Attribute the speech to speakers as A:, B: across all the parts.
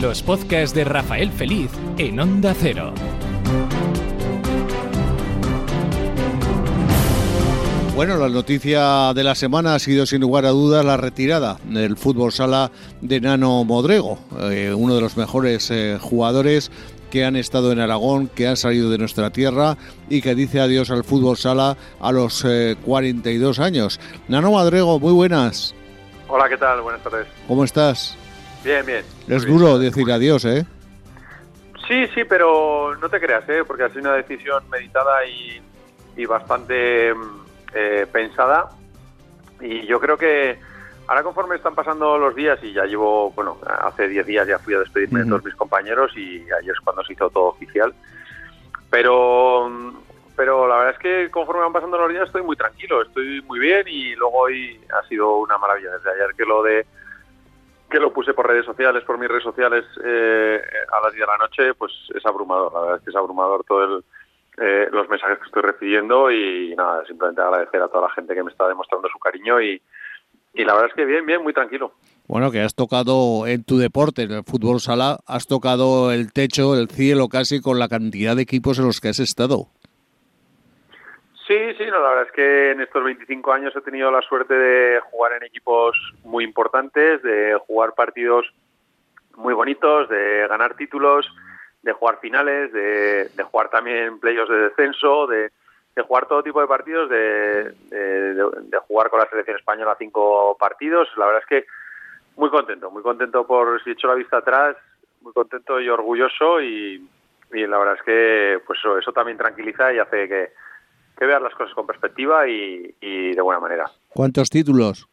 A: los podcasts de Rafael Feliz en Onda Cero.
B: Bueno, la noticia de la semana ha sido sin lugar a dudas la retirada del fútbol sala de Nano Modrego, eh, uno de los mejores eh, jugadores que han estado en Aragón, que han salido de nuestra tierra y que dice adiós al fútbol sala a los 42 eh, años. Nano Modrego, muy buenas.
C: Hola, ¿qué tal? Buenas tardes.
B: ¿Cómo estás?
C: Bien, bien.
B: Es duro decir adiós, ¿eh?
C: Sí, sí, pero no te creas, ¿eh? Porque ha sido una decisión meditada y, y bastante mm, eh, pensada y yo creo que ahora conforme están pasando los días y ya llevo, bueno, hace 10 días ya fui a despedirme de todos mis compañeros y ayer es cuando se hizo todo oficial, pero pero la verdad es que conforme van pasando los días estoy muy tranquilo, estoy muy bien y luego hoy ha sido una maravilla desde ayer que lo de que lo puse por redes sociales, por mis redes sociales eh, a las 10 de la noche, pues es abrumador, la verdad es que es abrumador todo el eh, los mensajes que estoy recibiendo y nada, simplemente agradecer a toda la gente que me está demostrando su cariño y, y la verdad es que bien, bien, muy tranquilo.
B: Bueno, que has tocado en tu deporte, en el fútbol sala, has tocado el techo, el cielo casi con la cantidad de equipos en los que has estado.
C: Sí, sí, no, la verdad es que en estos 25 años he tenido la suerte de jugar en equipos muy importantes, de jugar partidos muy bonitos, de ganar títulos, de jugar finales, de, de jugar también playoffs de descenso, de, jugar todo tipo de partidos, de, de, jugar con la selección española cinco partidos. La verdad es que muy contento, muy contento por si he hecho la vista atrás, muy contento y orgulloso y, y la verdad es que pues eso, eso también tranquiliza y hace que, que veas las cosas con perspectiva y, y de buena manera.
B: ¿Cuántos títulos?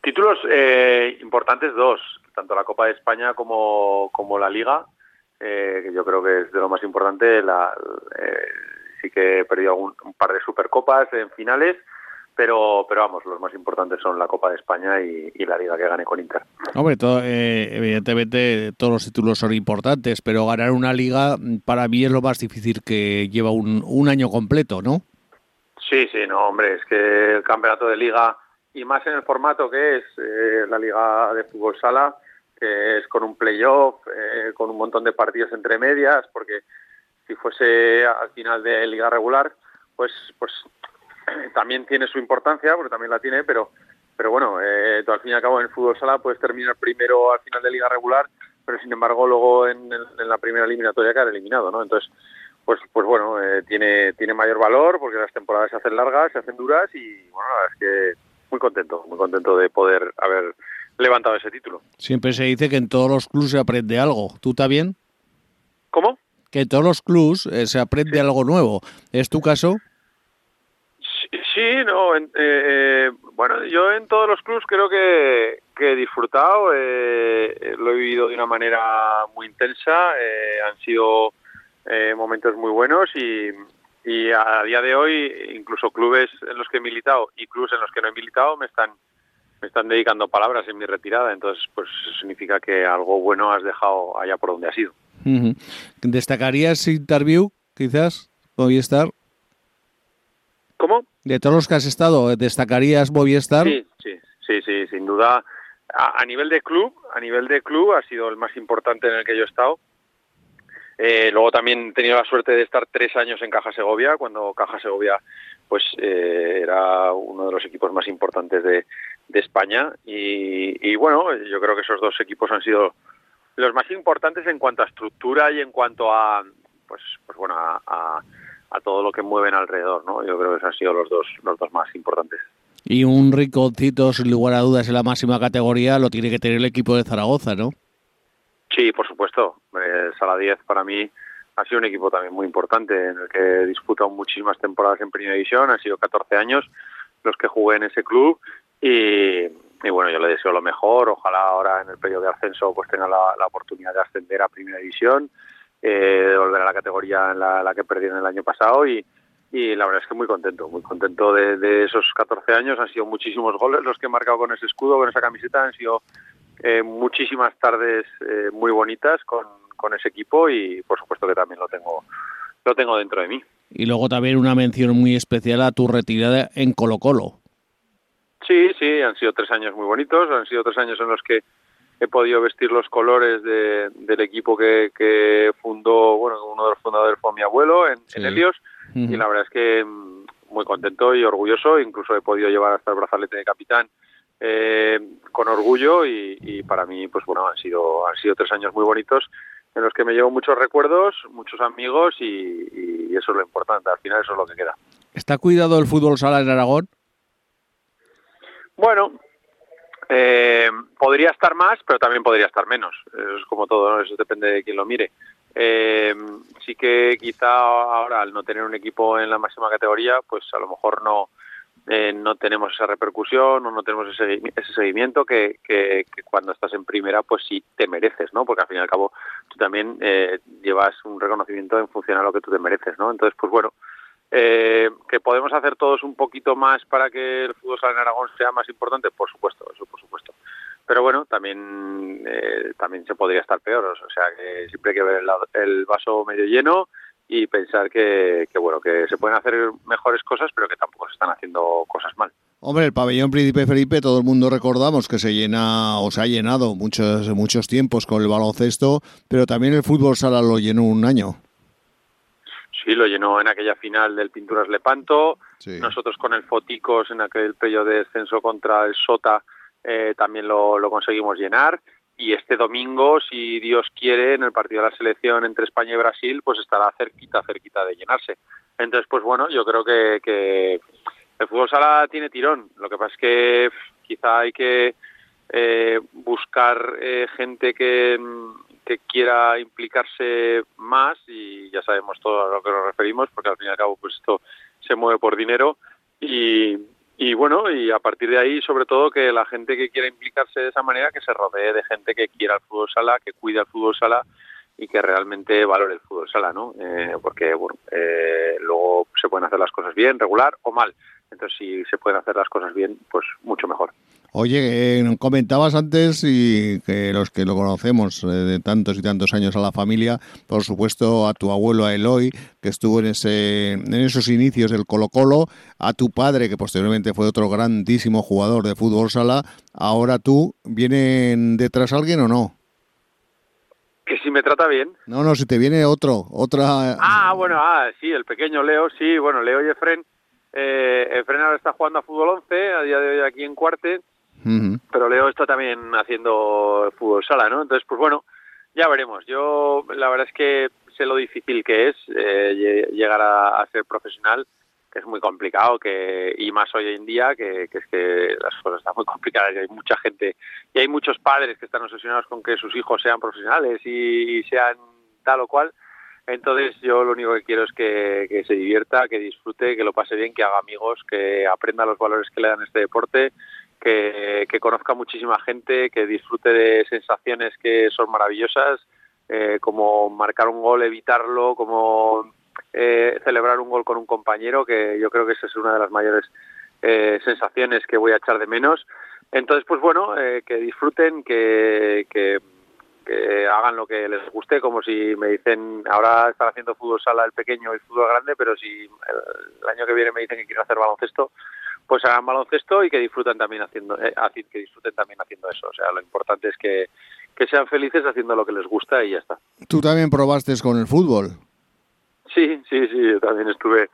C: Títulos eh, importantes dos, tanto la Copa de España como, como la Liga eh, que yo creo que es de lo más importante. La, eh, sí que he perdido un, par de supercopas en finales, pero, pero vamos, los más importantes son la Copa de España y, la Liga que gané con Inter.
B: Hombre, eh, evidentemente todos los títulos son importantes, pero ganar una Liga para mí es lo más difícil que lleva un, un año completo, ¿no?
C: Sí, sí, no, hombre, es que el campeonato de Liga y más en el formato que es la Liga de Fútbol Sala, que es con un playoff, eh, con un montón de partidos entre medias, porque si fuese al final de liga regular, pues pues también tiene su importancia, porque también la tiene, pero pero bueno, eh, al fin y al cabo en el fútbol sala puedes terminar primero al final de liga regular, pero sin embargo luego en, la primera eliminatoria quedar eliminado, ¿no? Entonces, pues pues bueno, eh, tiene tiene mayor valor porque las temporadas se hacen largas, se hacen duras y bueno, la verdad es que muy contento, muy contento de poder haber levantado ese título.
B: Siempre se dice que en todos los clubes se aprende algo. ¿Tú también?
C: ¿Cómo?
B: Que en todos los clubes eh, se aprende algo nuevo. ¿Es tu caso?
C: Sí, no. Eh, eh, bueno, yo en todos los clubes creo que, he disfrutado, lo he vivido de una manera muy intensa, han sido momentos muy buenos y, y a día de hoy incluso clubes en los que he militado y clubes en los que no he militado me están me están dedicando palabras en mi retirada, entonces pues significa que algo bueno has dejado allá por donde has ido.
B: ¿Destacarías Interview, quizás, Movistar?
C: ¿Cómo?
B: De todos los que has estado, ¿destacarías Movistar?
C: Sí, sí, sí, sí sin duda. A, nivel de club, a nivel de club ha sido el más importante en el que yo he estado. Eh, luego también he tenido la suerte de estar tres años en Caja Segovia, cuando Caja Segovia pues eh, era uno de los equipos más importantes de, España y, bueno, yo creo que esos dos equipos han sido los más importantes en cuanto a estructura y en cuanto a pues pues bueno a, a, todo lo que mueven alrededor, ¿no? Yo creo que esos han sido los dos los dos más importantes.
B: Y un riconcito, sin lugar a dudas, en la máxima categoría lo tiene que tener el equipo de Zaragoza, ¿no?
C: Sí, por supuesto. Eh, Sala 10 para mí ha sido un equipo también muy importante en el que he disputado muchísimas temporadas en Primera División, han sido 14 años los que jugué en ese club y, bueno, yo le deseo lo mejor. Ojalá ahora en el periodo de ascenso pues tenga la, oportunidad de ascender a Primera División, eh, de volver a la categoría en la, que perdieron el año pasado y, y la verdad es que muy contento, muy contento de, esos 14 años. Han sido muchísimos goles los que he marcado con ese escudo, con esa camiseta. Han sido eh, muchísimas tardes eh, muy bonitas con, con ese equipo y por supuesto que también lo tengo lo tengo dentro de mí.
B: Y luego también una mención muy especial a tu retirada en Colo Colo.
C: Sí, sí, han sido tres años muy bonitos, han sido tres años en los que he podido vestir los colores del equipo que, fundó, bueno, uno de los fundadores fue mi abuelo en, Helios, y la verdad es que mm, muy contento y orgulloso, incluso he podido llevar hasta el brazalete de capitán eh, con orgullo y, para mí, pues bueno, han sido, han sido tres años muy bonitos en los que me llevo muchos recuerdos, muchos amigos y, eso es lo importante, al final eso es lo que queda.
B: ¿Está cuidado el fútbol sala en Aragón?
C: Bueno, eh, podría estar más, pero también podría estar menos. Eso es como todo, eso depende de quién lo mire. Eh, sí que quizá ahora, al no tener un equipo en la máxima categoría, pues a lo mejor no, eh, no tenemos esa repercusión o no tenemos ese, ese seguimiento que, que, cuando estás en primera pues sí te mereces, ¿no? Porque al fin y al cabo tú también eh, llevas un reconocimiento en función a lo que tú te mereces, ¿no? Entonces, pues bueno, eh, que podemos hacer todos un poquito más para que el fútbol sala en Aragón sea más importante, por supuesto, eso por supuesto. Pero bueno, también también se podría estar peor, o sea que siempre hay que ver el, el vaso medio lleno y pensar que, bueno que se pueden hacer mejores cosas pero que tampoco se están haciendo cosas mal
B: Hombre, el pabellón Príncipe Felipe, todo el mundo recordamos que se llena o se ha llenado muchos muchos tiempos con el baloncesto, pero también el fútbol sala lo llenó un año.
C: Sí, lo llenó en aquella final del Pinturas Lepanto. Nosotros con el Foticos en aquel pello de descenso contra el Sota eh, también lo, lo conseguimos llenar y este domingo, si Dios quiere, en el partido de la selección entre España y Brasil, pues estará cerquita, cerquita de llenarse. Entonces, pues bueno, yo creo que, que el fútbol sala tiene tirón. Lo que pasa es que quizá hay que eh, buscar eh, gente que, que quiera implicarse más y ya sabemos todo a lo que nos referimos, porque al fin y al cabo pues esto se mueve por dinero y, y bueno, y a partir de ahí, sobre todo, que la gente que quiera implicarse de esa manera, que se rodee de gente que quiera el fútbol sala, que cuide el fútbol sala y que realmente valore el fútbol sala, ¿no? Eh, porque, bueno, eh, luego se pueden hacer las cosas bien, regular o mal. Entonces, si se pueden hacer las cosas bien, pues mucho mejor.
B: Oye, eh, comentabas antes y que los que lo conocemos eh, de tantos y tantos años a la familia, por supuesto a tu abuelo a Eloy, que estuvo en ese en esos inicios del Colo Colo, a tu padre que posteriormente fue otro grandísimo jugador de fútbol sala, ahora tú, ¿vienen detrás alguien o no?
C: Que si me trata bien.
B: No, no, si te viene otro, otra.
C: Ah, bueno, ah, sí, el pequeño Leo, sí, bueno, Leo y Efren. Eh, Efren ahora está jugando a fútbol 11, a día de hoy aquí en Cuarte pero Leo está también haciendo fútbol sala, ¿no? Entonces, pues bueno, ya veremos. Yo la verdad es que sé lo difícil que es eh, llegar a, ser profesional, que es muy complicado, que y más hoy en día, que, es que las cosas están muy complicadas y hay mucha gente y hay muchos padres que están obsesionados con que sus hijos sean profesionales y, sean tal o cual. Entonces yo lo único que quiero es que, que, se divierta, que disfrute, que lo pase bien, que haga amigos, que aprenda los valores que le dan este deporte que, conozca muchísima gente, que disfrute de sensaciones que son maravillosas, eh, como marcar un gol, evitarlo, como eh, celebrar un gol con un compañero, que yo creo que esa es una de las mayores eh, sensaciones que voy a echar de menos. Entonces, pues bueno, que disfruten, que, que, hagan lo que les guste, como si me dicen, ahora están haciendo fútbol sala el pequeño y fútbol grande, pero si el año que viene me dicen que quiero hacer baloncesto, pues hagan baloncesto y que disfruten también haciendo eh, que disfruten también haciendo eso. O sea lo importante es que, sean felices haciendo lo que les gusta y ya está.
B: Tú también probaste con el fútbol.
C: Sí sí sí yo también estuve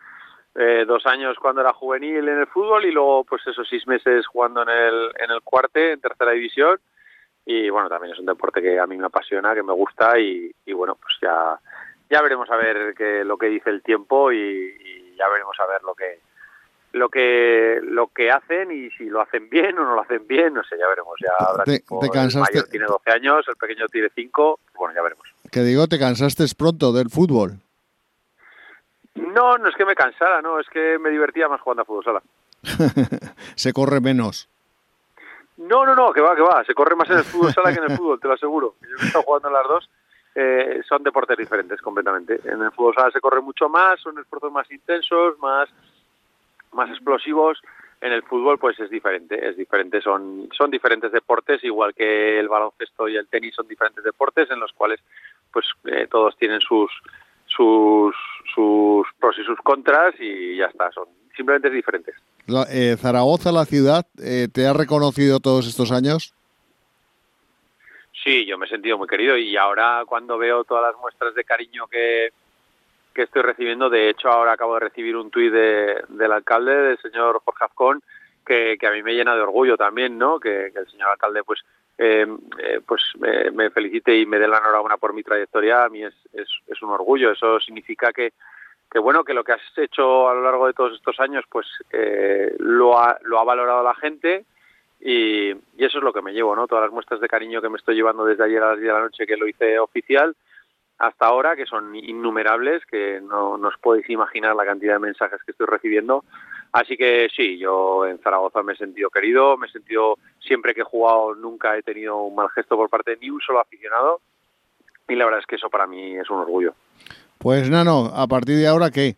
C: eh, dos años cuando era juvenil en el fútbol y luego pues esos seis meses jugando en el en el cuarte en tercera división. Y bueno también es un deporte que a mí me apasiona que me gusta y, bueno pues ya ya veremos a ver qué, lo que dice el tiempo y, y ya veremos a ver lo que lo que lo que hacen y si lo hacen bien o no lo hacen bien, no sé, ya veremos. Ya habrá
B: te,
C: El mayor tiene 12 años, el pequeño tiene 5, bueno, ya veremos.
B: Que digo, ¿te cansaste pronto del fútbol?
C: No, no es que me cansara, no, es que me divertía más jugando a fútbol sala.
B: se corre menos.
C: No, no, no, que va, que va, se corre más en el fútbol sala que en el fútbol, te lo aseguro. Yo he estado jugando en las dos, eh, son deportes diferentes completamente. En el fútbol sala se corre mucho más, son esfuerzos más intensos, más más explosivos. En el fútbol, pues es diferente, es diferente, son, son diferentes deportes, igual que el baloncesto y el tenis son diferentes deportes en los cuales, pues eh, todos tienen sus, sus, sus pros y sus contras y ya está, son simplemente diferentes.
B: Eh, Zaragoza, la ciudad, eh, ¿te ha reconocido todos estos años?
C: Sí, yo me he sentido muy querido y ahora cuando veo todas las muestras de cariño que, que estoy recibiendo, de hecho ahora acabo de recibir un tuit de, del alcalde, del señor Jorge Azcón, que, a mí me llena de orgullo también, ¿no? Que, el señor alcalde pues eh, eh, pues me, me, felicite y me dé la enhorabuena por mi trayectoria, a mí es, es, es un orgullo. Eso significa que, que bueno que lo que has hecho a lo largo de todos estos años pues eh, lo, ha, lo ha valorado la gente y, y, eso es lo que me llevo no todas las muestras de cariño que me estoy llevando desde ayer a las 10 de la noche que lo hice oficial hasta ahora que son innumerables que no, no os podéis imaginar la cantidad de mensajes que estoy recibiendo así que sí yo en Zaragoza me he sentido querido me he sentido siempre que he jugado nunca he tenido un mal gesto por parte de ni un solo aficionado y la verdad es que eso para mí es un orgullo
B: pues Nano, a partir de ahora, ¿qué?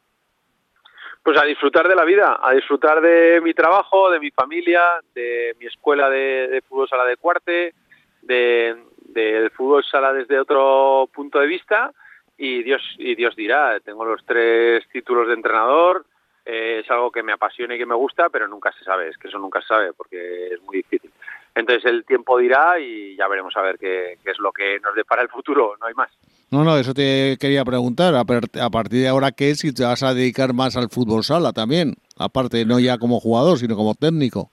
C: Pues a disfrutar de la vida, a disfrutar de mi trabajo, de mi familia, de mi escuela de, de fútbol sala de cuarte, de, del fútbol sala desde otro punto de vista y Dios y Dios dirá, tengo los tres títulos de entrenador, eh, es algo que me apasiona y que me gusta, pero nunca se sabe, es que eso nunca se sabe porque es muy difícil. Entonces el tiempo dirá y ya veremos a ver qué, qué es lo que nos depara el futuro, no hay más.
B: No, no, eso te quería preguntar. A, partir de ahora, ¿qué? Si te vas a dedicar más al fútbol sala también. Aparte, no ya como jugador, sino como técnico.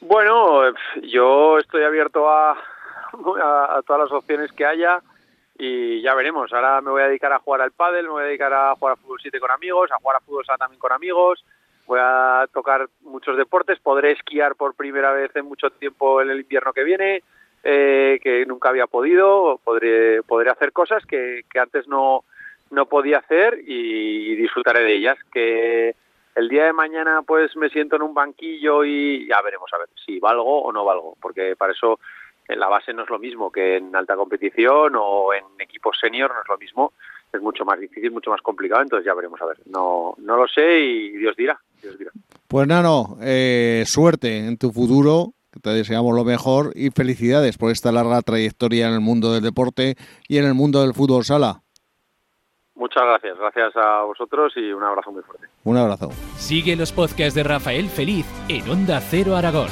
C: Bueno, yo estoy abierto a, a, a todas las opciones que haya y ya veremos. Ahora me voy a dedicar a jugar al pádel, me voy a dedicar a jugar a fútbol 7 con amigos, a jugar a fútbol sala también con amigos. Voy a tocar muchos deportes, podré esquiar por primera vez en mucho tiempo en el invierno que viene eh, que nunca había podido, podré, podré hacer cosas que, que antes no, no podía hacer y, y, disfrutaré de ellas. Que el día de mañana pues me siento en un banquillo y ya veremos a ver si valgo o no valgo, porque para eso en la base no es lo mismo que en alta competición o en equipos senior no es lo mismo, es mucho más difícil, mucho más complicado, entonces ya veremos a ver. No, no lo sé y Dios dirá. Dios dirá.
B: Pues Nano, eh, suerte en tu futuro te deseamos lo mejor y felicidades por esta larga trayectoria en el mundo del deporte y en el mundo del fútbol sala.
C: Muchas gracias, gracias a vosotros y un abrazo muy fuerte.
B: Un abrazo.
A: Sigue los podcasts de Rafael Feliz en Onda Cero Aragón.